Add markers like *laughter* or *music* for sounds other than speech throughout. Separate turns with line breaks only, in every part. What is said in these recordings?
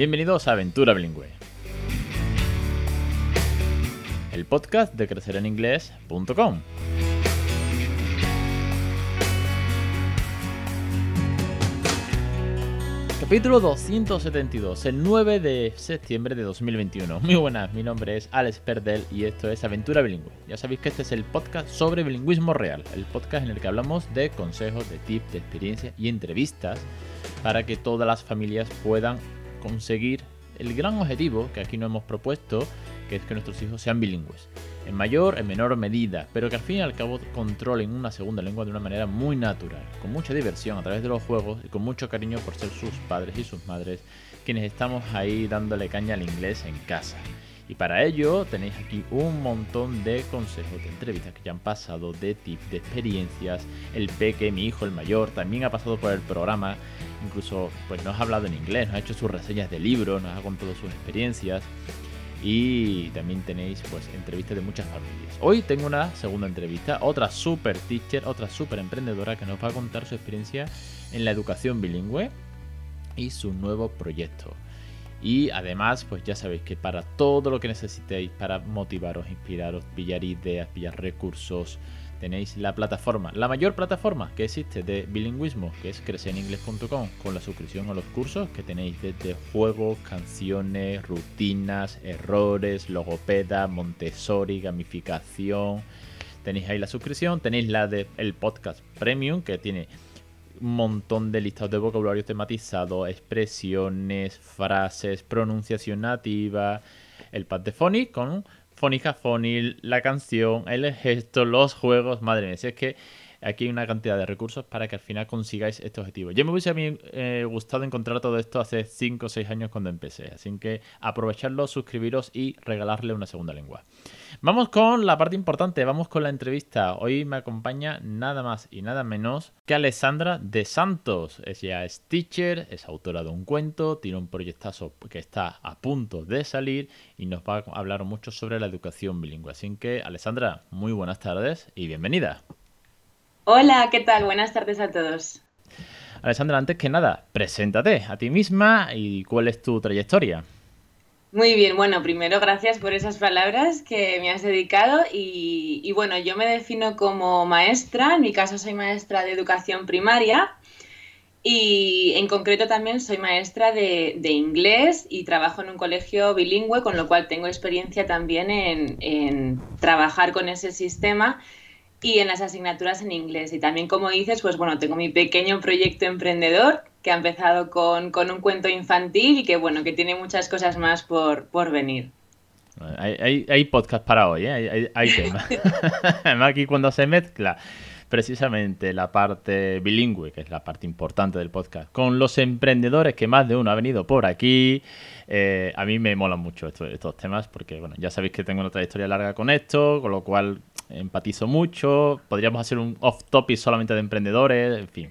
Bienvenidos a Aventura Bilingüe. El podcast de crecereninglés.com. Capítulo 272, el 9 de septiembre de 2021. Muy buenas, mi nombre es Alex Perdel y esto es Aventura Bilingüe. Ya sabéis que este es el podcast sobre bilingüismo real, el podcast en el que hablamos de consejos, de tips, de experiencias y entrevistas para que todas las familias puedan conseguir el gran objetivo que aquí nos hemos propuesto, que es que nuestros hijos sean bilingües. En mayor, en menor medida, pero que al fin y al cabo controlen una segunda lengua de una manera muy natural, con mucha diversión a través de los juegos y con mucho cariño por ser sus padres y sus madres quienes estamos ahí dándole caña al inglés en casa. Y para ello tenéis aquí un montón de consejos, de entrevistas que ya han pasado, de tips, de experiencias. El peque, mi hijo, el mayor, también ha pasado por el programa. Incluso pues nos ha hablado en inglés, nos ha hecho sus reseñas de libros, nos ha contado sus experiencias. Y también tenéis pues entrevistas de muchas familias. Hoy tengo una segunda entrevista, otra super teacher, otra super emprendedora que nos va a contar su experiencia en la educación bilingüe y su nuevo proyecto. Y además, pues ya sabéis que para todo lo que necesitéis para motivaros, inspiraros, pillar ideas, pillar recursos, tenéis la plataforma, la mayor plataforma que existe de bilingüismo, que es crecereningles.com, con la suscripción a los cursos que tenéis desde juegos, canciones, rutinas, errores, logopeda, Montessori, gamificación. Tenéis ahí la suscripción, tenéis la del el podcast premium que tiene montón de listados de vocabulario tematizado, expresiones, frases, pronunciación nativa, el pad de Phonic con Phonic, la canción, el gesto, los juegos, madre mía, si es que aquí hay una cantidad de recursos para que al final consigáis este objetivo. Yo me hubiese a mí eh, gustado encontrar todo esto hace 5 o 6 años cuando empecé, así que aprovecharlo, suscribiros y regalarle una segunda lengua. Vamos con la parte importante, vamos con la entrevista. Hoy me acompaña nada más y nada menos que Alessandra de Santos. Ella es teacher, es autora de un cuento, tiene un proyectazo que está a punto de salir y nos va a hablar mucho sobre la educación bilingüe. Así que, Alessandra, muy buenas tardes y bienvenida.
Hola, ¿qué tal? Buenas tardes a todos.
Alessandra, antes que nada, preséntate a ti misma y cuál es tu trayectoria.
Muy bien, bueno, primero gracias por esas palabras que me has dedicado y, bueno, yo me defino como maestra, en mi caso soy maestra de educación primaria y en concreto también soy maestra de, inglés y trabajo en un colegio bilingüe, con lo cual tengo experiencia también en trabajar con ese sistema y en las asignaturas en inglés. Y también, como dices, pues bueno, tengo mi pequeño proyecto emprendedor que ha empezado con, un cuento infantil y que bueno, que tiene muchas cosas más por, por venir.
Hay, hay, podcast para hoy, ¿eh? hay, hay, *laughs* tema. *laughs* Además, aquí cuando se mezcla precisamente la parte bilingüe, que es la parte importante del podcast, con los emprendedores que más de uno ha venido por aquí. Eh, a mí me molan mucho estos, estos temas porque, bueno, ya sabéis que tengo una trayectoria larga con esto, con lo cual empatizo mucho. Podríamos hacer un off-topic solamente de emprendedores, en fin.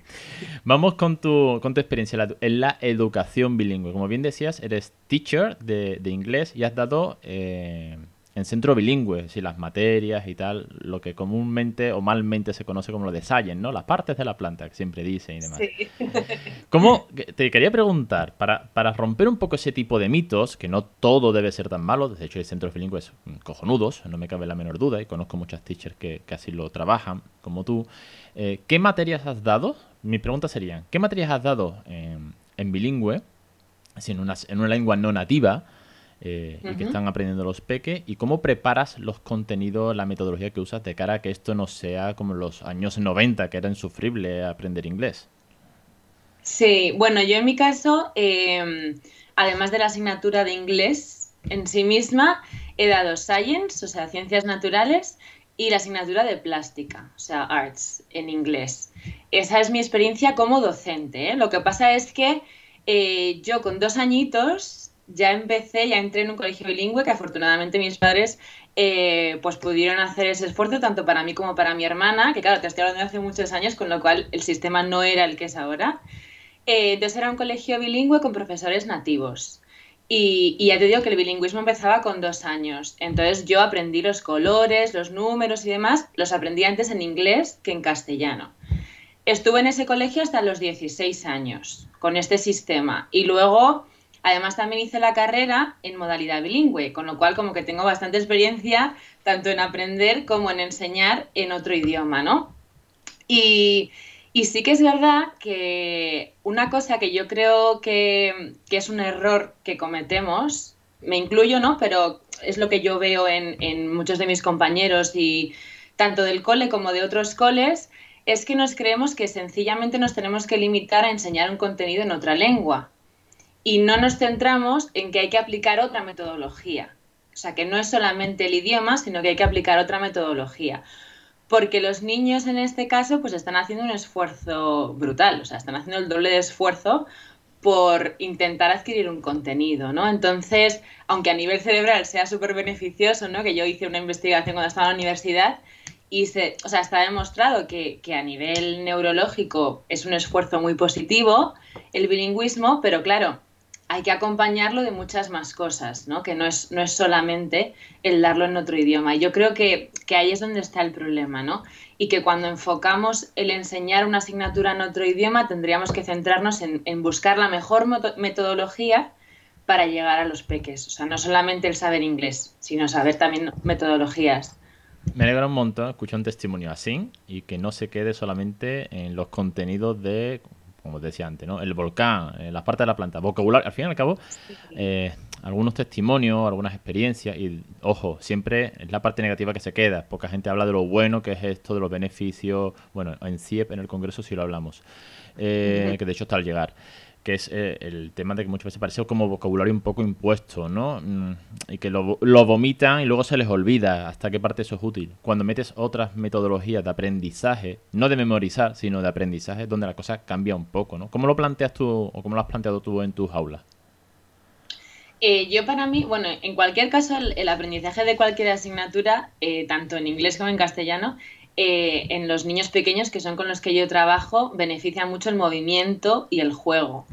Vamos con tu, con tu experiencia en la, educación bilingüe. Como bien decías, eres teacher de, de inglés y has dado eh, en centro bilingüe, si las materias y tal, lo que comúnmente o malmente se conoce como lo de science, ¿no? Las partes de la planta que siempre dicen y demás. Sí. *laughs* ¿Cómo, te quería preguntar, para, para, romper un poco ese tipo de mitos, que no todo debe ser tan malo, de hecho hay centros bilingües cojonudos, no me cabe la menor duda, y conozco muchas teachers que, que así lo trabajan, como tú, eh, ¿qué materias has dado? Mi pregunta sería, ¿qué materias has dado en, en bilingüe, así en una, en una lengua no nativa, eh, y que están aprendiendo los peques y cómo preparas los contenidos, la metodología que usas de cara a que esto no sea como los años 90, que era insufrible aprender inglés.
Sí, bueno, yo en mi caso, em, además de la asignatura de inglés en sí misma, he dado Science, o sea, ciencias naturales, y la asignatura de plástica, o sea, arts en inglés. Esa es mi experiencia como docente. ¿eh? Lo que pasa es que eh, yo con dos añitos ya empecé, ya entré en un colegio bilingüe que afortunadamente mis padres eh, pues pudieron hacer ese esfuerzo tanto para mí como para mi hermana, que claro, te estoy hablando de hace muchos años, con lo cual el sistema no era el que es ahora. Eh, entonces era un colegio bilingüe con profesores nativos. Y, y, ya te digo que el bilingüismo empezaba con dos años. Entonces yo aprendí los colores, los números y demás, los aprendí antes en inglés que en castellano. Estuve en ese colegio hasta los 16 años, con este sistema. Y luego Además, también hice la carrera en modalidad bilingüe, con lo cual como que tengo bastante experiencia tanto en aprender como en enseñar en otro idioma, ¿no? Y, sí que es verdad que una cosa que yo creo que, es un error que cometemos, me incluyo, ¿no? Pero es lo que yo veo en, en muchos de mis compañeros y tanto del cole como de otros coles, es que nos creemos que sencillamente nos tenemos que limitar a enseñar un contenido en otra lengua y no nos centramos en que hay que aplicar otra metodología. O sea, que no es solamente el idioma, sino que hay que aplicar otra metodología. Porque los niños en este caso pues están haciendo un esfuerzo brutal, o sea, están haciendo el doble de esfuerzo por intentar adquirir un contenido, ¿no? Entonces, aunque a nivel cerebral sea súper beneficioso, ¿no? Que yo hice una investigación cuando estaba en la universidad y se, o sea, está demostrado que, que, a nivel neurológico es un esfuerzo muy positivo el bilingüismo, pero claro, hay que acompañarlo de muchas más cosas, ¿no? Que no es, no es solamente el darlo en otro idioma. Y yo creo que, ahí es donde está el problema, ¿no? Y que cuando enfocamos el enseñar una asignatura en otro idioma, tendríamos que centrarnos en, en buscar la mejor metodología para llegar a los peques. O sea, no solamente el saber inglés, sino saber también metodologías.
Me alegra un montón escuchar un testimonio así y que no se quede solamente en los contenidos de como decía antes, ¿no? El volcán, eh, las partes de la planta, vocabulario, al fin y al cabo, eh, algunos testimonios, algunas experiencias, y ojo, siempre es la parte negativa que se queda. Poca gente habla de lo bueno que es esto, de los beneficios. Bueno, en CIEP, en el Congreso, sí lo hablamos, eh, que de hecho está al llegar que es eh, el tema de que muchas veces parece como vocabulario un poco impuesto, ¿no? Mm, y que lo, vomitan y luego se les olvida hasta qué parte eso es útil. Cuando metes otras metodologías de aprendizaje, no de memorizar, sino de aprendizaje, donde la cosa cambia un poco, ¿no? ¿Cómo lo planteas tú o cómo lo has planteado tú en tus aulas?
Eh, yo para mí, bueno, en cualquier caso, el, aprendizaje de cualquier asignatura, eh, tanto en inglés como en castellano, eh, en los niños pequeños, que son con los que yo trabajo, beneficia mucho el movimiento y el juego.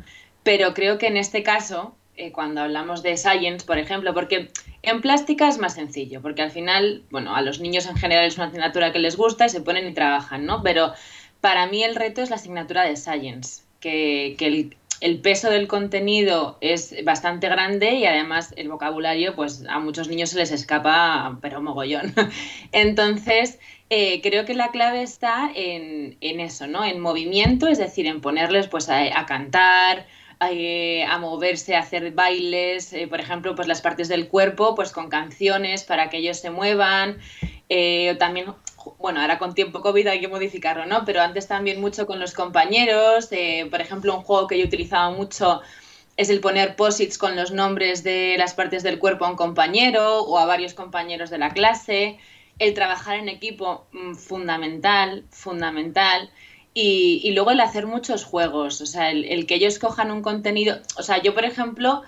Pero creo que en este caso, eh, cuando hablamos de science, por ejemplo, porque en plástica es más sencillo, porque al final, bueno, a los niños en general es una asignatura que les gusta y se ponen y trabajan, ¿no? Pero para mí el reto es la asignatura de science, que, el, el peso del contenido es bastante grande y además el vocabulario, pues a muchos niños se les escapa, pero mogollón. *laughs* Entonces, eh, creo que la clave está en, eso, ¿no? En movimiento, es decir, en ponerles pues a, cantar, eh, a, moverse, a hacer bailes, eh, por ejemplo, pues las partes del cuerpo, pues con canciones para que ellos se muevan. también, bueno, ahora con tiempo COVID hay que modificarlo, ¿no? Pero antes también mucho con los compañeros. por ejemplo, un juego que yo utilizaba mucho es el poner posits con los nombres de las partes del cuerpo a un compañero o a varios compañeros de la clase el trabajar en equipo mm, fundamental, fundamental. Y, luego el hacer muchos juegos, o sea, el, que ellos cojan un contenido, o sea, yo por ejemplo,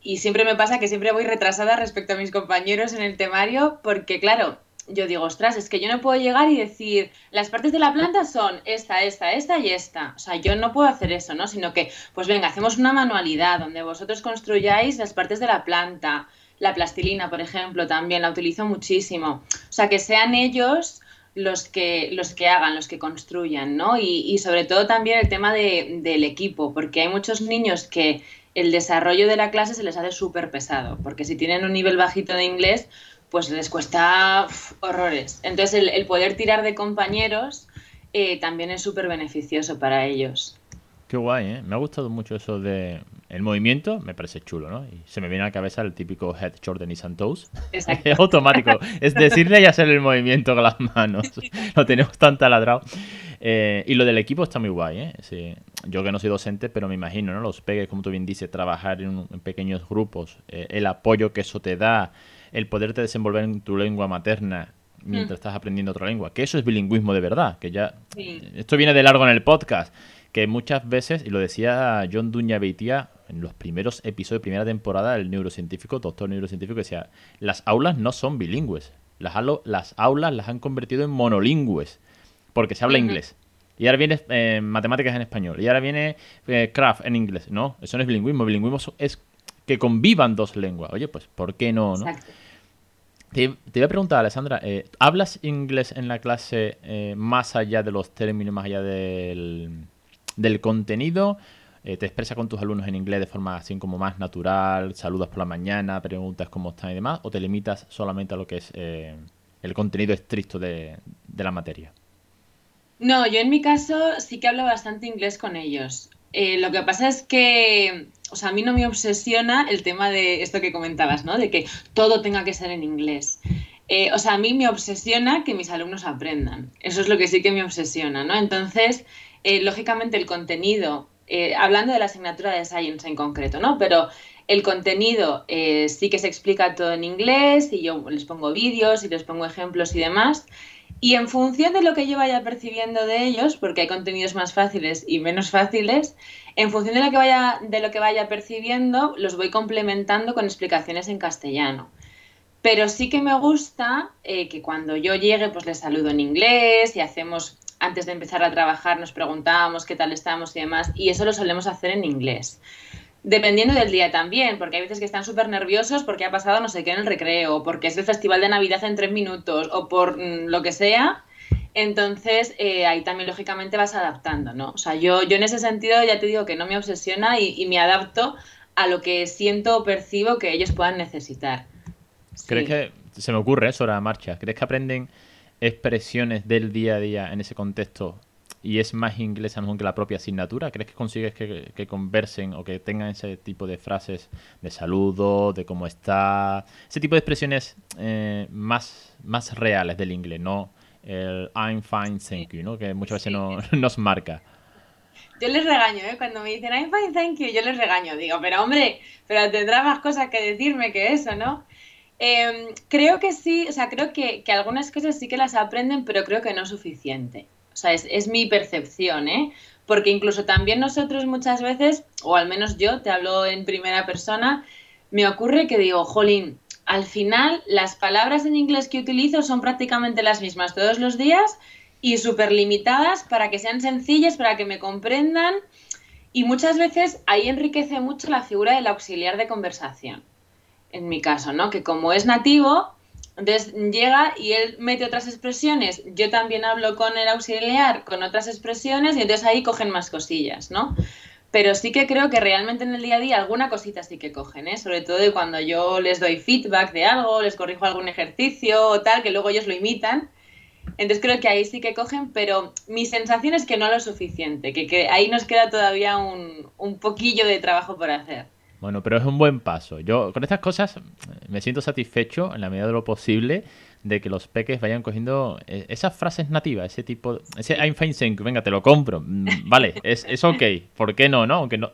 y siempre me pasa que siempre voy retrasada respecto a mis compañeros en el temario, porque claro, yo digo, ostras, es que yo no puedo llegar y decir, las partes de la planta son esta, esta, esta y esta. O sea, yo no puedo hacer eso, ¿no? Sino que, pues venga, hacemos una manualidad donde vosotros construyáis las partes de la planta, la plastilina, por ejemplo, también la utilizo muchísimo. O sea, que sean ellos los que, los que hagan, los que construyan, ¿no? Y, sobre todo también el tema del equipo, porque hay muchos niños que el desarrollo de la clase se les hace súper pesado, porque si tienen un nivel bajito de inglés, pues les cuesta horrores. Entonces, el, poder tirar de compañeros eh, también es súper beneficioso para ellos.
Qué guay, ¿eh? Me ha gustado mucho eso de el movimiento, me parece chulo, ¿no? Y se me viene a la cabeza el típico head, short y toes. Exacto. es *laughs* automático. Es decirle y hacer el movimiento con las manos. *laughs* lo tenemos tan taladrado. Eh, y lo del equipo está muy guay, ¿eh? Sí. Yo que no soy docente, pero me imagino, ¿no? Los pegues, como tú bien dices, trabajar en, pequeños grupos, eh, el apoyo que eso te da, el poderte desenvolver en tu lengua materna mientras mm. estás aprendiendo otra lengua. Que eso es bilingüismo de verdad. Que ya. Esto viene de largo en el podcast que muchas veces, y lo decía John Duña Beitia en los primeros episodios de primera temporada, el neurocientífico, doctor neurocientífico, decía, las aulas no son bilingües, las, las aulas las han convertido en monolingües, porque se habla inglés. Y ahora viene eh, matemáticas en español, y ahora viene eh, craft en inglés. No, eso no es bilingüismo, bilingüismo es que convivan dos lenguas. Oye, pues, ¿por qué no? no? Te, te, voy a preguntar, Alessandra, eh, ¿hablas inglés en la clase más allá de los términos, más allá del, del contenido eh, te expresas con tus alumnos en inglés de forma así como más natural, saludas por la mañana, preguntas cómo están y demás, o te limitas solamente a lo que es eh, el contenido estricto de, la materia?
No, yo en mi caso sí que hablo bastante inglés con ellos. Eh, lo que pasa es que, o sea, a mí no me obsesiona el tema de esto que comentabas, ¿no? De que todo tenga que ser en inglés. o sea, a mí me obsesiona que mis alumnos aprendan. Eso es lo que sí que me obsesiona, ¿no? Entonces, lógicamente el contenido eh, hablando de la asignatura de Science en concreto, ¿no? Pero el contenido eh, sí que se explica todo en inglés y yo les pongo vídeos y les pongo ejemplos y demás. Y en función de lo que yo vaya percibiendo de ellos, porque hay contenidos más fáciles y menos fáciles, en función de lo que vaya, de lo que vaya percibiendo, los voy complementando con explicaciones en castellano. Pero sí que me gusta eh, que cuando yo llegue, pues les saludo en inglés y hacemos antes de empezar a trabajar nos preguntábamos qué tal estamos y demás, y eso lo solemos hacer en inglés. Dependiendo del día también, porque hay veces que están súper nerviosos porque ha pasado no sé qué en el recreo, porque es el festival de Navidad en tres minutos o por mm, lo que sea. Entonces, eh, ahí también lógicamente vas adaptando, ¿no? O sea, yo, yo en ese sentido ya te digo que no me obsesiona y, me adapto a lo que siento o percibo que ellos puedan necesitar.
¿Crees que, se me ocurre eso la marcha, crees que aprenden expresiones del día a día en ese contexto y es más inglés a lo mejor que la propia asignatura? ¿Crees que consigues que, conversen o que tengan ese tipo de frases de saludo, de cómo está, ese tipo de expresiones eh, más, más reales del inglés, no el I'm fine, thank you, ¿no? que muchas veces no, *laughs* nos marca?
Yo les regaño, ¿eh? Cuando me dicen I'm fine, thank you, yo les regaño. Digo, pero hombre, pero tendrá más cosas que decirme que eso, ¿no? Em, creo que sí, o sea, creo que, algunas cosas sí que las aprenden, pero creo que no es suficiente. O sea, es, mi percepción, ¿eh? Porque incluso también nosotros muchas veces, o al menos yo, te hablo en primera persona, me ocurre que digo, jolín, al final las palabras en inglés que utilizo son prácticamente las mismas todos los días y súper limitadas para que sean sencillas, para que me comprendan. Y muchas veces ahí enriquece mucho la figura del auxiliar de conversación en mi caso, ¿no? Que como es nativo, entonces llega y él mete otras expresiones, yo también hablo con el auxiliar con otras expresiones y entonces ahí cogen más cosillas, ¿no? Pero sí que creo que realmente en el día a día alguna cosita sí que cogen, ¿eh? Sobre todo cuando yo les doy feedback de algo, les corrijo algún ejercicio o tal, que luego ellos lo imitan. Entonces creo que ahí sí que cogen, pero mi sensación es que no lo suficiente, que, que ahí nos queda todavía un, un poquillo de trabajo por hacer.
Bueno, pero es un buen paso. Yo con estas cosas me siento satisfecho en la medida de lo posible de que los peques vayan cogiendo eh, esas frases nativas, ese tipo, ese I'm fine, thank venga, te lo compro. Mm, vale, es, es ok. ¿Por qué no, no? Aunque no...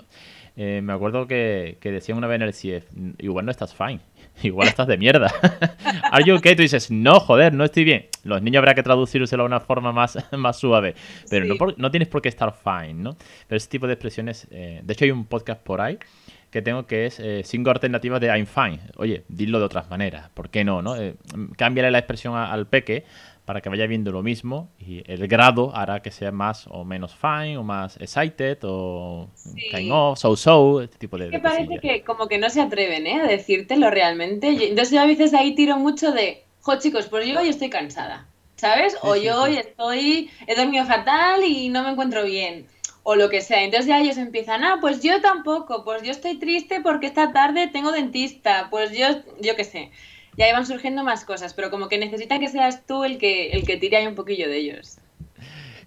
Eh, me acuerdo que, que decían una vez en el CIEF, igual no estás fine, *laughs* igual estás de mierda. *laughs* ¿Are you okay? Tú dices, no, joder, no estoy bien. Los niños habrá que traducírselo de una forma más, *laughs* más suave, pero no, no, tienes por qué estar fine, ¿no? Pero ese tipo de expresiones, eh, de hecho hay un podcast por ahí que tengo que es eh, cinco alternativas de I'm fine. Oye, dilo de otras maneras, ¿por qué no? no? Eh, cámbiale la expresión al peque para que vaya viendo lo mismo y el grado hará que sea más o menos fine o más excited o kind of, so so, este tipo de...
Es que parece que como que no se atreven ¿eh? a decírtelo realmente. Entonces yo a veces ahí tiro mucho de, jo chicos, pues yo hoy estoy cansada, ¿sabes? o yo hoy estoy, he dormido fatal y no me encuentro bien o lo que sea. Entonces ya ellos empiezan, ah, pues yo tampoco, pues yo estoy triste porque esta tarde tengo dentista, pues yo, yo qué sé. Y ahí van surgiendo más cosas, pero como que necesita que seas tú el que, el que tire ahí un poquillo de ellos.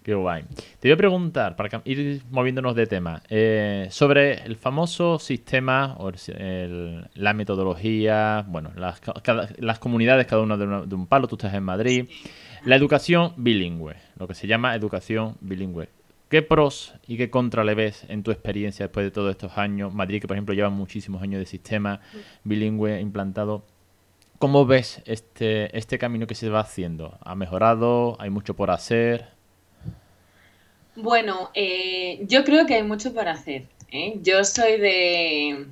Qué guay. Te voy a preguntar, para ir moviéndonos de tema, eh, sobre el famoso sistema, o la metodología, bueno, las, las comunidades, cada uno de, de, un palo, tú estás en Madrid, la educación bilingüe, lo que se llama educación bilingüe. ¿Qué pros y qué contra le ves en tu experiencia después de todos estos años? Madrid, que por ejemplo lleva muchísimos años de sistema bilingüe implantado. ¿Cómo ves este, este camino que se va haciendo? ¿Ha mejorado? ¿Hay mucho por hacer?
Bueno, eh, yo creo que hay mucho por hacer. ¿eh? Yo soy de,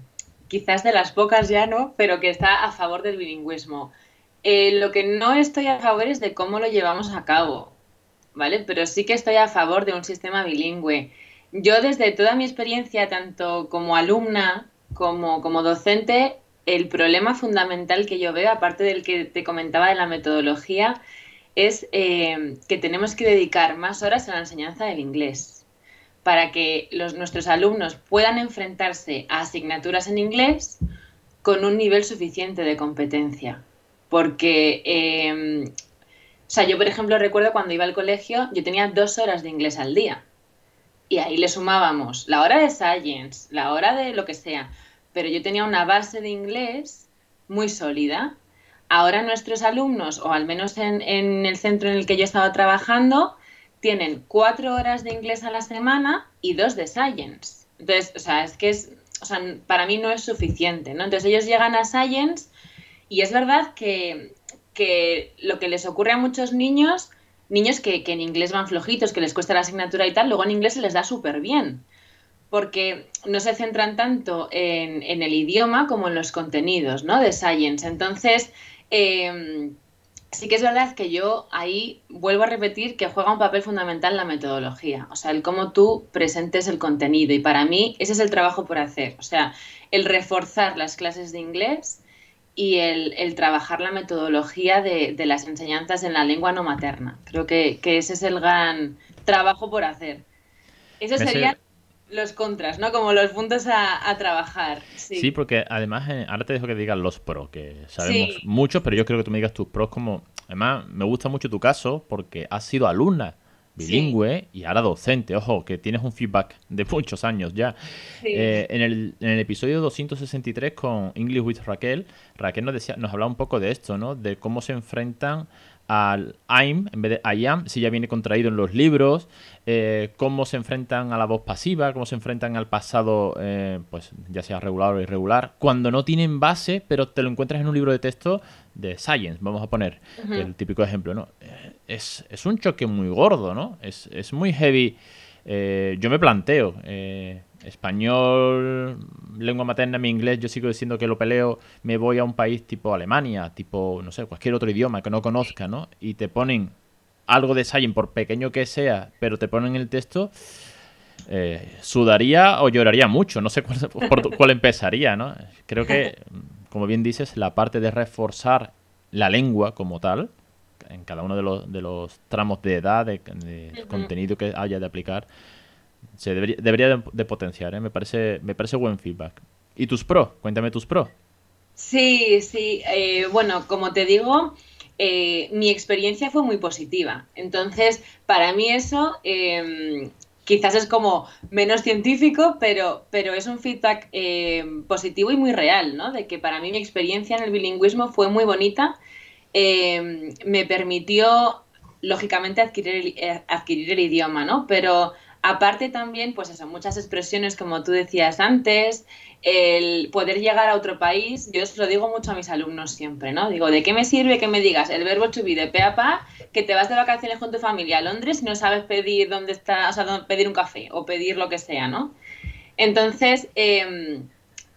quizás de las pocas ya, ¿no? Pero que está a favor del bilingüismo. Eh, lo que no estoy a favor es de cómo lo llevamos a cabo. ¿Vale? Pero sí que estoy a favor de un sistema bilingüe. Yo desde toda mi experiencia, tanto como alumna como, como docente, el problema fundamental que yo veo, aparte del que te comentaba de la metodología, es eh, que tenemos que dedicar más horas a la enseñanza del inglés para que nuestros alumnos puedan enfrentarse a asignaturas en inglés con un nivel suficiente de competencia. Porque, em, o sea, yo por ejemplo recuerdo cuando iba al colegio, yo tenía dos horas de inglés al día. Y ahí le sumábamos la hora de science, la hora de lo que sea. Pero yo tenía una base de inglés muy sólida. Ahora nuestros alumnos, o al menos en, el centro en el que yo estaba trabajando, tienen cuatro horas de inglés a la semana y dos de science. Entonces, o sea, es que es, o sea, para mí no es suficiente, ¿no? Entonces ellos llegan a science y es verdad que, que lo que les ocurre a muchos niños, niños que, que, en inglés van flojitos, que les cuesta la asignatura y tal, luego en inglés se les da súper bien, porque no se centran tanto en, en, el idioma como en los contenidos, ¿no? De science. Entonces, eh, sí que es verdad que yo ahí vuelvo a repetir que juega un papel fundamental la metodología, o sea, el cómo tú presentes el contenido. Y para mí ese es el trabajo por hacer, o sea, el reforzar las clases de inglés y el, trabajar la metodología de, las enseñanzas en la lengua no materna. Creo que, ese es el gran trabajo por hacer. Eso sería los contras, ¿no? Como los puntos a, trabajar.
Sí. porque además, eh, ahora te dejo que digas los pros, que sabemos mucho, pero yo creo que tú me digas tus pros como... Además, me gusta mucho tu caso porque has sido alumna bilingüe y ahora docente. Ojo, que tienes un feedback de muchos años ya. Eh, en, el, en, el, episodio 263 con English with Raquel, Raquel nos, decía, nos hablaba un poco de esto, ¿no? De cómo se enfrentan al I'm en vez de I am, si ya viene contraído en los libros, eh, cómo se enfrentan a la voz pasiva, cómo se enfrentan al pasado, eh, pues ya sea regular o irregular, cuando no tienen base, pero te lo encuentras en un libro de texto de Science, vamos a poner, el típico ejemplo, ¿no? Eh, es, es, un choque muy gordo, ¿no? Es, es muy heavy. yo me planteo, español, lengua materna, mi inglés, yo sigo diciendo que lo peleo, me voy a un país tipo Alemania, tipo, no sé, cualquier otro idioma que no conozca, ¿no? Y te ponen algo de Science, por pequeño que sea, pero te ponen el texto, eh, sudaría o lloraría mucho, no sé cuál, *laughs* por cuál empezaría, ¿no? Creo que, como bien dices, la parte de reforzar la lengua como tal, en cada uno de los, de los tramos de edad, de, contenido que haya de aplicar, se debería, debería de, potenciar, ¿eh? me, parece, me parece buen feedback. ¿Y tus pros? Cuéntame tus pros.
Sí, sí. Eh, bueno, como te digo, eh, mi experiencia fue muy positiva. Entonces, para mí eso em, quizás es como menos científico, pero, pero es un feedback em, positivo y muy real, ¿no? De que para mí mi experiencia en el bilingüismo fue muy bonita. Em, me permitió, lógicamente, adquirir el, adquirir el idioma, ¿no? Pero Aparte también, pues eso, muchas expresiones como tú decías antes, el poder llegar a otro país, yo os lo digo mucho a mis alumnos siempre, ¿no? Digo, ¿de qué me sirve que me digas el verbo to be de pe a pa, que te vas de vacaciones con tu familia a Londres y no sabes pedir dónde está, o sea, pedir un café o pedir lo que sea, ¿no? Entonces, em,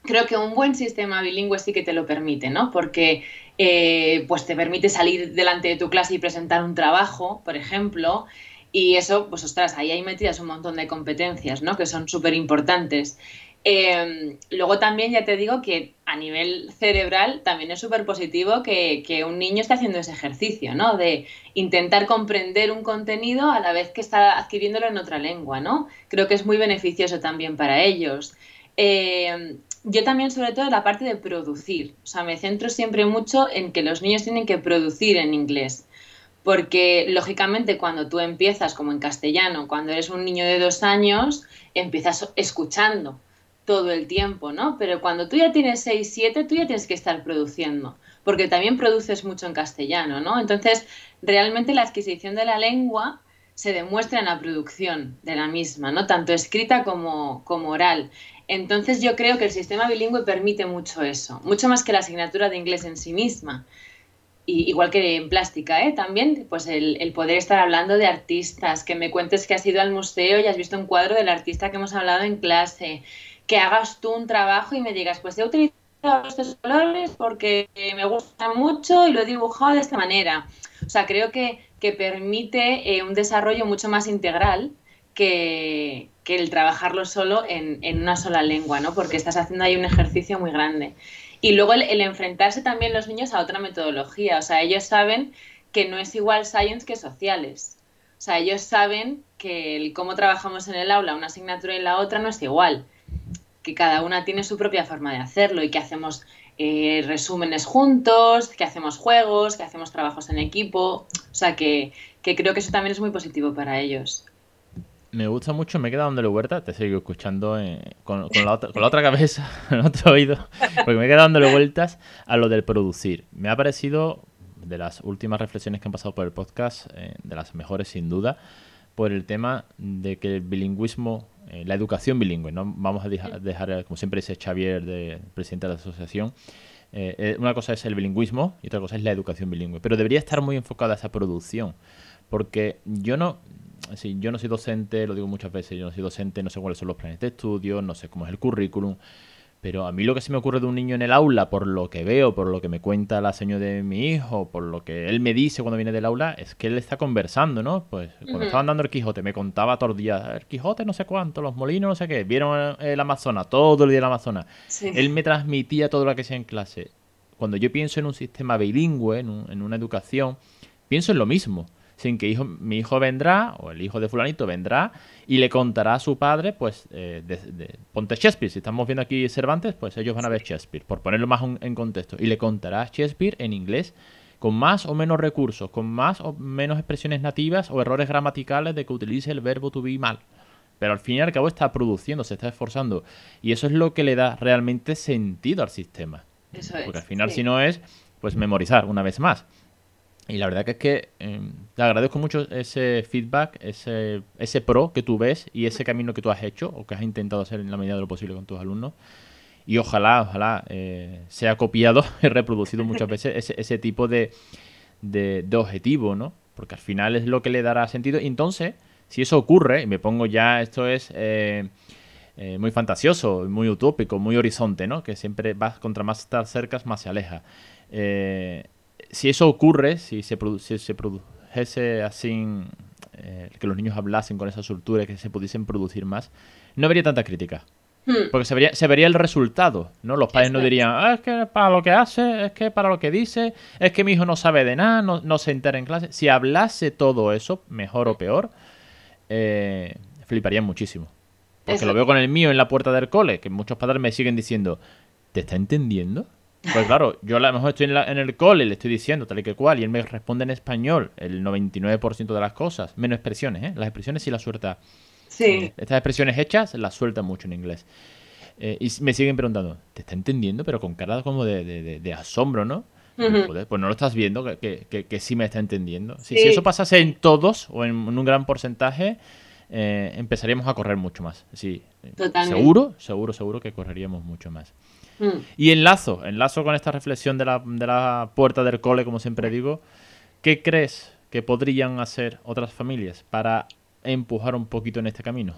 creo que un buen sistema bilingüe sí que te lo permite, ¿no? Porque eh, pues te permite salir delante de tu clase y presentar un trabajo, por ejemplo, y eso, pues ostras, ahí hay metidas un montón de competencias, ¿no? Que son súper importantes. Em, luego también ya te digo que a nivel cerebral también es súper positivo que, que, un niño esté haciendo ese ejercicio, ¿no? De intentar comprender un contenido a la vez que está adquiriéndolo en otra lengua, ¿no? Creo que es muy beneficioso también para ellos. Em, yo también sobre todo la parte de producir, o sea, me centro siempre mucho en que los niños tienen que producir en inglés porque lógicamente cuando tú empiezas como en castellano, cuando eres un niño de dos años, empiezas escuchando todo el tiempo, ¿no? Pero cuando tú ya tienes seis, siete, tú ya tienes que estar produciendo, porque también produces mucho en castellano, ¿no? Entonces, realmente la adquisición de la lengua se demuestra en la producción de la misma, ¿no? Tanto escrita como, como oral. Entonces yo creo que el sistema bilingüe permite mucho eso, mucho más que la asignatura de inglés en sí misma igual que en plástica, ¿eh? también, pues el, poder estar hablando de artistas, que me cuentes que has ido al museo y has visto un cuadro del artista que hemos hablado en clase, que hagas tú un trabajo y me digas, pues he utilizado estos colores porque me gustan mucho y lo he dibujado de esta manera. O sea, creo que, que permite eh, un desarrollo mucho más integral que, que el trabajarlo solo en, en, una sola lengua, ¿no? Porque estás haciendo ahí un ejercicio muy grande. Y luego el, enfrentarse también los niños a otra metodología. O sea, ellos saben que no es igual science que sociales. O sea, ellos saben que el cómo trabajamos en el aula, una asignatura y la otra, no es igual. Que cada una tiene su propia forma de hacerlo y que hacemos eh, resúmenes juntos, que hacemos juegos, que hacemos trabajos en equipo. O sea, que, que creo que eso también es muy positivo para ellos
me gusta mucho, me he quedado dándole vueltas, te sigo escuchando eh, con, la otra, con, la otra, cabeza, *laughs* en otro oído, porque me he quedado dándole vueltas a lo del producir. Me ha parecido, de las últimas reflexiones que han pasado por el podcast, eh, de las mejores sin duda, por el tema de que el bilingüismo, eh, la educación bilingüe, no vamos a dejar, como siempre dice Xavier, de, presidente de la asociación, una cosa es el bilingüismo y otra cosa es la educación bilingüe, pero debería estar muy enfocada esa producción, porque yo no, yo no soy docente, lo digo muchas veces, yo no soy docente, no sé cuáles son los planes de estudio, no sé cómo es el currículum, pero a mí lo que se me ocurre de un niño en el aula, por lo que veo, por lo que me cuenta la señora de mi hijo, por lo que él me dice cuando viene del aula, es que él está conversando, ¿no? Pues cuando estaban dando el Quijote, me contaba todos los días, el Quijote no sé cuánto, los molinos no sé qué, vieron el Amazonas, todo el día el Amazonas. Él me transmitía todo lo que hacía en clase. Cuando yo pienso en un sistema bilingüe, en una educación, pienso en lo mismo sin que hijo, mi hijo vendrá, o el hijo de fulanito vendrá, y le contará a su padre, pues, eh, de, ponte Shakespeare, si estamos viendo aquí Cervantes, pues ellos van a ver Shakespeare, por ponerlo más en contexto, y le contará Shakespeare en inglés con más o menos recursos, con más o menos expresiones nativas o errores gramaticales de que utilice el verbo to be mal. Pero al fin y al cabo está produciendo, se está esforzando. Y eso es lo que le da realmente sentido al sistema.
Eso
Porque al final, si no es, pues memorizar una vez más. Y la verdad que es que em, te agradezco mucho ese feedback, ese, ese pro que tú ves y ese camino que tú has hecho o que has intentado hacer en la medida de lo posible con tus alumnos. Y ojalá, ojalá eh, sea copiado *laughs* y reproducido muchas *laughs* veces ese, ese tipo de, de, objetivo, ¿no? Porque al final es lo que le dará sentido. Y entonces, si eso ocurre, y me pongo ya, esto es eh, eh, muy fantasioso, muy utópico, muy horizonte, ¿no? Que siempre vas contra más estar cerca, más se aleja. Eh, si eso ocurre, si se, se produjese así, eh, que los niños hablasen con esa soltura y que se pudiesen producir más, no habría tanta crítica. Hmm. Porque se vería, se vería el resultado, ¿no? Los padres no dirían, ah, es que para lo que hace, es que para lo que dice, es que mi hijo no sabe de nada, no, se entera en clase. Si hablase todo eso, mejor o peor, eh, fliparían muchísimo. Porque lo veo con el mío en la puerta del cole, que muchos padres me siguen diciendo, ¿te está entendiendo? Pues claro, yo a lo mejor estoy en, el cole, le estoy diciendo tal y que cual, y él me responde en español el 99% de las cosas, menos expresiones, ¿eh? Las expresiones sí las suelta.
Sí.
Eh, estas expresiones hechas las suelta mucho en inglés. Eh, y me siguen preguntando, ¿te está entendiendo? Pero con cara como de, asombro, ¿no? pues no lo estás viendo, que, que, sí me está entendiendo. Si, si eso pasase en todos o en, un gran porcentaje, empezaríamos a correr mucho más. Sí, seguro, seguro, seguro que correríamos mucho más. Mm. Y enlazo, enlazo con esta reflexión de la, de la puerta del cole, como siempre digo. ¿Qué crees que podrían hacer otras familias para empujar un poquito en este camino?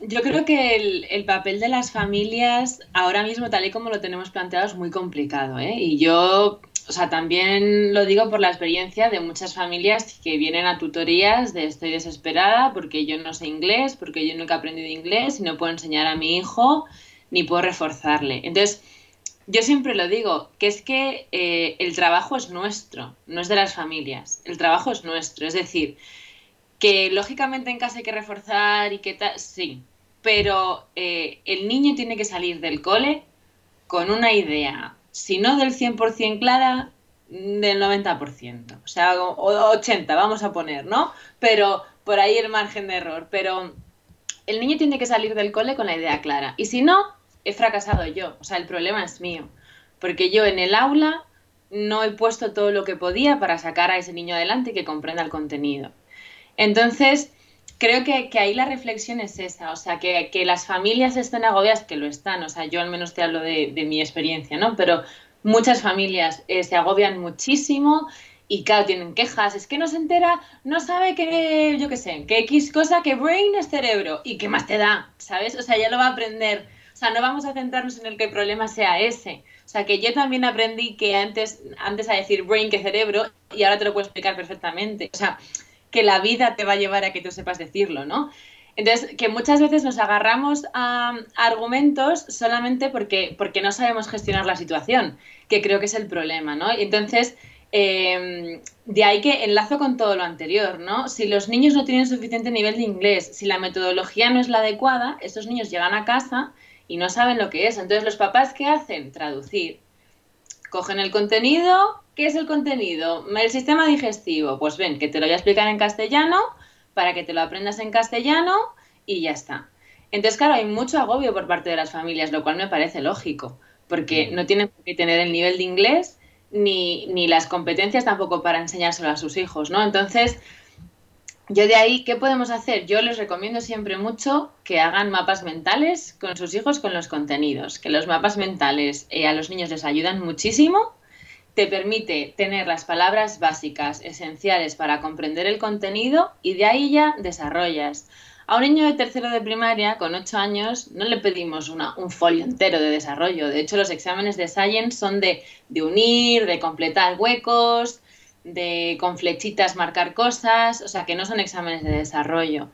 Yo creo que el, papel de las familias ahora mismo, tal y como lo tenemos planteado, es muy complicado. ¿eh? Y yo, o sea, también lo digo por la experiencia de muchas familias que vienen a tutorías de estoy desesperada porque yo no sé inglés, porque yo nunca he aprendido inglés y no puedo enseñar a mi hijo ni puedo reforzarle. Entonces, yo siempre lo digo, que es que eh, el trabajo es nuestro, no es de las familias. El trabajo es nuestro. Es decir, que lógicamente en casa hay que reforzar y que tal, sí, pero eh, el niño tiene que salir del cole con una idea, si no del 100% clara, del 90%, o sea, 80, vamos a poner, ¿no? Pero por ahí el margen de error, pero el niño tiene que salir del cole con la idea clara. Y si no, he fracasado yo. O sea, el problema es mío. Porque yo en el aula no he puesto todo lo que podía para sacar a ese niño adelante y que comprenda el contenido. Entonces, creo que, ahí la reflexión es esa. O sea, que, las familias estén agobiadas, que lo están. O sea, yo al menos te hablo de, mi experiencia, ¿no? Pero muchas familias eh, se agobian muchísimo y claro, tienen quejas, es que no se entera, no sabe que, yo qué sé, que X cosa, que brain es cerebro, y qué más te da, ¿sabes? O sea, ya lo va a aprender. O sea, no vamos a centrarnos en el que el problema sea ese. O sea, que yo también aprendí que antes, antes a decir brain que cerebro, y ahora te lo puedo explicar perfectamente. O sea, que la vida te va a llevar a que tú sepas decirlo, ¿no? Entonces, que muchas veces nos agarramos a, argumentos solamente porque, porque no sabemos gestionar la situación, que creo que es el problema, ¿no? Y entonces, Em, de ahí que enlazo con todo lo anterior, ¿no? Si los niños no tienen suficiente nivel de inglés, si la metodología no es la adecuada, estos niños llegan a casa y no saben lo que es. Entonces, ¿los papás qué hacen? Traducir. Cogen el contenido. ¿Qué es el contenido? El sistema digestivo. Pues ven, que te lo voy a explicar en castellano para que te lo aprendas en castellano y ya está. Entonces, claro, hay mucho agobio por parte de las familias, lo cual me parece lógico, porque mm. no tienen que tener el nivel de inglés ni, ni las competencias tampoco para enseñárselo a sus hijos, ¿no? Entonces, yo de ahí, ¿qué podemos hacer? Yo les recomiendo siempre mucho que hagan mapas mentales con sus hijos con los contenidos, que los mapas mentales eh, a los niños les ayudan muchísimo, te permite tener las palabras básicas, esenciales para comprender el contenido y de ahí ya desarrollas. A un niño de tercero de primaria, con 8 años, no le pedimos un folio entero de desarrollo. De hecho, los exámenes de Science son de, unir, de completar huecos, de con flechitas marcar cosas, o sea que no son exámenes de desarrollo.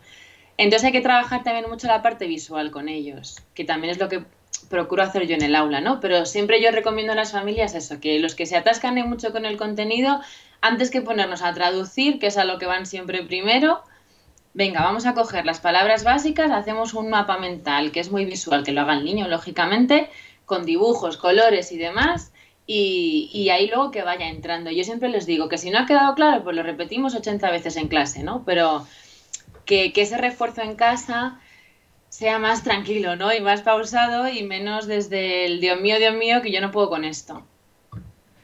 Entonces hay que trabajar también mucho la parte visual con ellos, que también es lo que procuro hacer yo en el aula, ¿no? Pero siempre yo recomiendo a las familias eso, que los que se atascan mucho con el contenido, antes que ponernos a traducir, que es a lo que van siempre primero, venga, vamos a coger las palabras básicas, hacemos un mapa mental que es muy visual, que lo haga el niño, lógicamente, con dibujos, colores y demás, y, ahí luego que vaya entrando. Yo siempre les digo que si no ha quedado claro, pues lo repetimos 80 veces en clase, ¿no? Pero que, ese refuerzo en casa sea más tranquilo, ¿no? Y más pausado y menos desde el Dios mío, Dios mío, que yo no puedo con esto.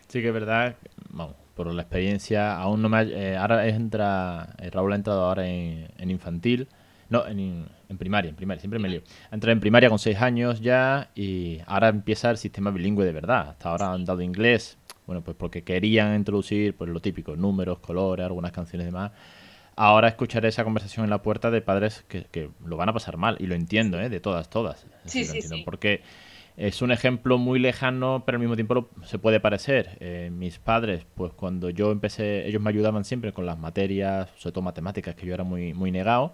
Sí que es verdad, vamos, por la experiencia, aún no me ha, eh, ahora entra, eh, Raúl ha entrado ahora en, infantil, no, en, primaria, en primaria, siempre me lío. Entrado en primaria con seis años ya y ahora empieza el sistema bilingüe de verdad. Hasta ahora han dado inglés, bueno, pues porque querían introducir pues lo típico, números, colores, algunas canciones y demás. Ahora escucharé esa conversación en la puerta de padres que, lo van a pasar mal, y lo entiendo, ¿eh? de todas, todas.
Sí, sí, sí.
Porque es un ejemplo muy lejano, pero al mismo tiempo se puede parecer. Eh, mis padres, pues cuando yo empecé, ellos me ayudaban siempre con las materias, sobre todo matemáticas, que yo era muy, muy negado.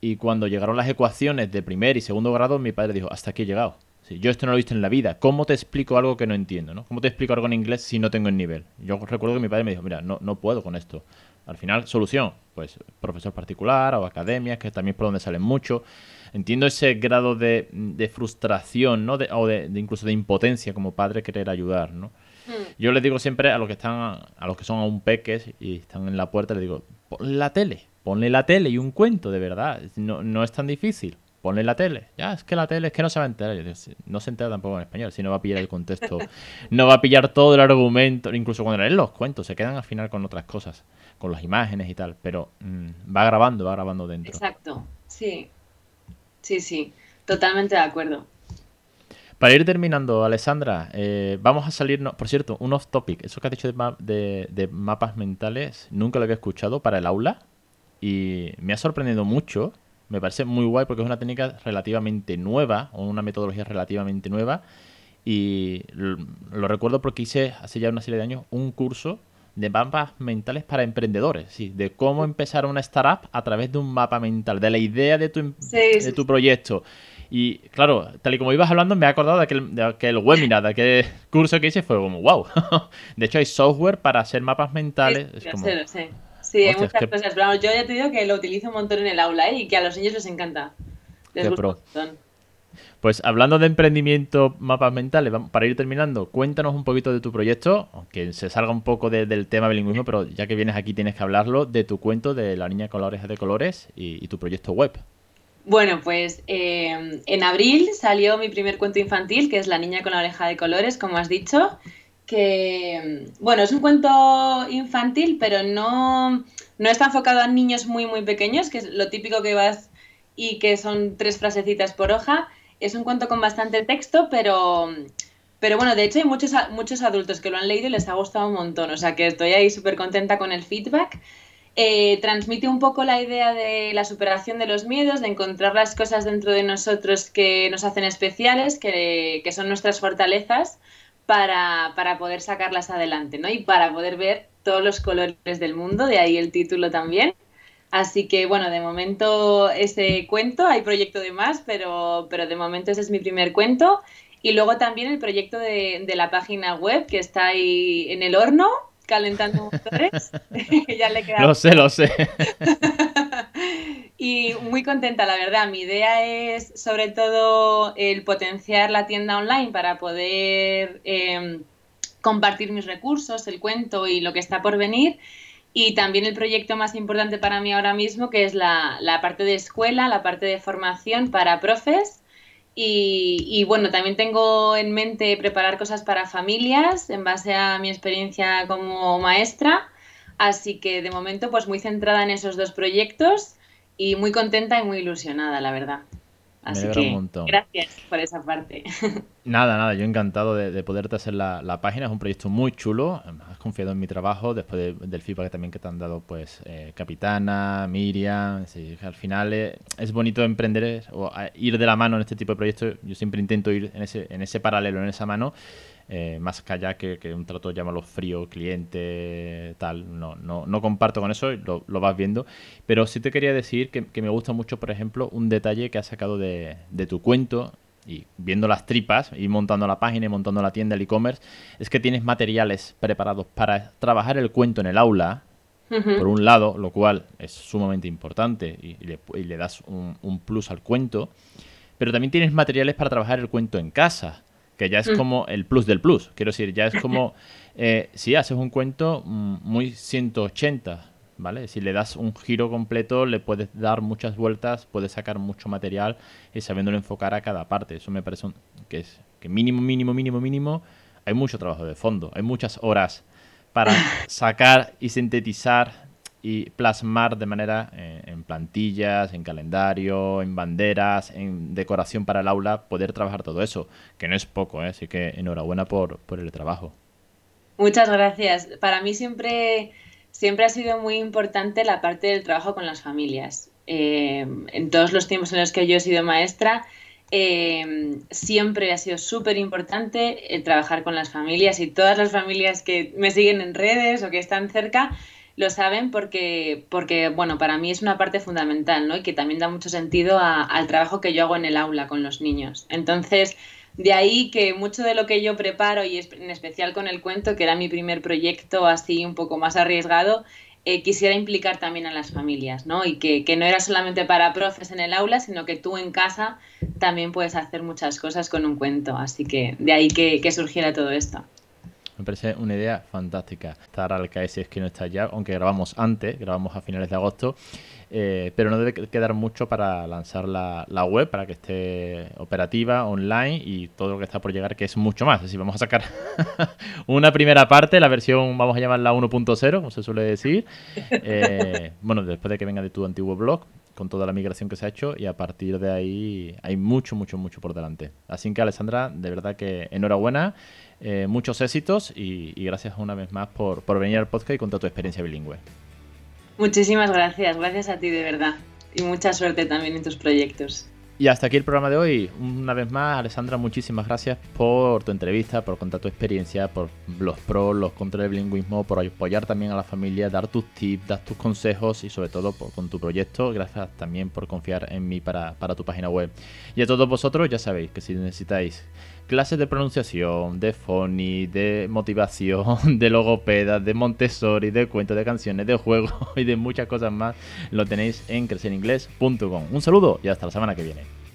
Y cuando llegaron las ecuaciones de primer y segundo grado, mi padre dijo, hasta aquí he llegado. yo esto no lo he visto en la vida. ¿Cómo te explico algo que no entiendo? ¿no? ¿Cómo te explico algo en inglés si no tengo el nivel? Yo recuerdo que mi padre me dijo, mira, no, no puedo con esto. Al final, solución, pues profesor particular o academias, que también es por donde salen mucho entiendo ese grado de, frustración, ¿no? o de, incluso de impotencia como padre querer ayudar, ¿no? Hmm. Yo les digo siempre a los que están, a los que son aún peques y están en la puerta, les digo, la tele, ponle la tele y un cuento, de verdad, no, no es tan difícil. Ponle la tele. Ya, es que la tele es que no se va a enterar. no se entera tampoco en español, si no va a pillar el contexto. *laughs* no va a pillar todo el argumento. Incluso cuando leen los cuentos, se quedan al final con otras cosas, con las imágenes y tal. Pero mm, va grabando, va grabando dentro.
Exacto, sí. Sí, sí, totalmente de acuerdo.
Para ir terminando, Alessandra, eh, vamos a salir, por cierto, un off topic. Eso que has dicho de, mapas mentales, nunca lo había escuchado para el aula y me ha sorprendido mucho. Me parece muy guay porque es una técnica relativamente nueva o una metodología relativamente nueva y lo recuerdo porque hice hace ya una serie de años un curso de mapas mentales para emprendedores, sí, de cómo empezar una startup a través de un mapa mental, de la idea de tu, em, de tu proyecto. Y claro, tal y como ibas hablando, me he acordado de aquel, de aquel webinar, de aquel curso que hice, fue como, wow. *laughs* de hecho, hay software para hacer mapas mentales.
Sí, sí. Hay muchas cosas. Pero yo ya te digo que lo utilizo un montón en el aula ¿eh? y que a los niños les encanta. Les gusta un montón.
Pues hablando de emprendimiento, mapas mentales, para ir terminando, cuéntanos un poquito de tu proyecto, aunque se salga un poco del tema bilingüismo, pero ya que vienes aquí tienes que hablarlo, de tu cuento de la niña con la oreja de colores y, tu proyecto web.
Bueno, pues eh, en abril salió mi primer cuento infantil, que es La niña con la oreja de colores, como has dicho, que, bueno, es un cuento infantil, pero no, no está enfocado a niños muy, muy pequeños, que es lo típico que vas y que son tres frasecitas por hoja, es un cuento con bastante texto, pero, pero bueno, de hecho hay muchos, muchos adultos que lo han leído y les ha gustado un montón, o sea que estoy ahí súper contenta con el feedback. Eh, transmite un poco la idea de la superación de los miedos, de encontrar las cosas dentro de nosotros que nos hacen especiales, que, que son nuestras fortalezas, para, para, poder sacarlas adelante, ¿no? Y para poder ver todos los colores del mundo, de ahí el título también. Así que bueno, de momento ese cuento, hay proyecto de más, pero, pero de momento ese es mi primer cuento. Y luego también el proyecto de, la página web que está ahí en el horno, calentando motores. *laughs*
ya le queda... Lo sé, lo sé. *laughs*
y muy contenta, la verdad. Mi idea es sobre todo el potenciar la tienda online para poder em, compartir mis recursos, el cuento y lo que está por venir. Y también el proyecto más importante para mí ahora mismo, que es la, la parte de escuela, la parte de formación para profes y, bueno, también tengo en mente preparar cosas para familias en base a mi experiencia como maestra. Así que de momento pues muy centrada en esos dos proyectos y muy contenta y muy ilusionada, la verdad. Así que gracias por esa parte. *laughs*
Nada, nada, yo encantado de, poderte hacer la, página. Es un proyecto muy chulo. Has confiado en mi trabajo después del feedback también que te han dado, pues, eh, Capitana, Miriam. al final eh, es bonito emprender o ir de la mano en este tipo de proyectos. Yo siempre intento ir en ese, en ese paralelo, en esa mano. Eh, más allá que, que un trato, llámalo frío, cliente, tal. No, no, no comparto con eso, lo, lo vas viendo. Pero sí te quería decir que, me gusta mucho, por ejemplo, un detalle que has sacado de, de tu cuento y viendo las tripas y montando la página y montando la tienda, el e-commerce, es que tienes materiales preparados para trabajar el cuento en el aula, por un lado, lo cual es sumamente importante y, le, das un, un, plus al cuento, pero también tienes materiales para trabajar el cuento en casa que ya es mm. como el plus del plus. Quiero decir, ya es *laughs* como eh, si haces un cuento mm, muy 180, ¿vale? Si le das un giro completo, le puedes dar muchas vueltas, puedes sacar mucho material y sabiéndolo enfocar a cada parte. Eso me parece que es que mínimo, mínimo, mínimo, mínimo, hay mucho trabajo de fondo, hay muchas horas para *laughs* sacar y sintetizar y plasmar de manera eh, en plantillas, en calendario, en banderas, en decoración para el aula, poder trabajar todo eso, que no es poco, ¿eh? así que enhorabuena por, por el trabajo.
Muchas gracias. Para mí siempre, siempre ha sido muy importante la parte del trabajo con las familias. Eh, en todos los tiempos en los que yo he sido maestra, siempre ha sido súper importante trabajar con las familias y todas las familias que me siguen en redes o que están cerca lo saben porque, porque, bueno, para mí es una parte fundamental, ¿no? Y que también da mucho sentido al trabajo que yo hago en el aula con los niños. Entonces, de ahí que mucho de lo que yo preparo, y en especial con el cuento, que era mi primer proyecto así un poco más arriesgado, eh, quisiera implicar también a las familias, ¿no? Y que, no era solamente para profes en el aula, sino que tú en casa también puedes hacer muchas cosas con un cuento. Así que de ahí que surgiera todo esto.
Me parece una idea fantástica. Estar al KS es que no está ya, aunque grabamos antes, grabamos a finales de agosto. Eh, pero no debe quedar mucho para lanzar la, web, para que esté operativa, online y todo lo que está por llegar, que es mucho más. Así vamos a sacar *laughs* una primera parte, la versión, vamos a llamarla 1.0, como se suele decir. Eh, *laughs* bueno, después de que venga de tu antiguo blog, con toda la migración que se ha hecho y a partir de ahí hay mucho, mucho, mucho por delante. Así que Alessandra, de verdad que enhorabuena, eh, muchos éxitos y, gracias una vez más por, por venir al podcast y contar tu experiencia bilingüe.
Muchísimas gracias, gracias a ti de verdad y mucha suerte también en tus proyectos.
Y hasta aquí el programa de hoy. Una vez más, Alessandra, muchísimas gracias por tu entrevista, por contar tu experiencia, por los pros, los contras del bilingüismo, por apoyar también a la familia, dar tus tips, dar tus consejos y sobre todo por, con tu proyecto. Gracias también por confiar en mí para, para tu página web. Y a todos vosotros ya sabéis que si necesitáis clases de pronunciación, de phony, de motivación, *laughs* de logopeda, de Montessori, de cuentos, de canciones, de juegos *laughs* y de muchas cosas más, lo tenéis en creceringles.com. Un saludo y hasta la semana que viene.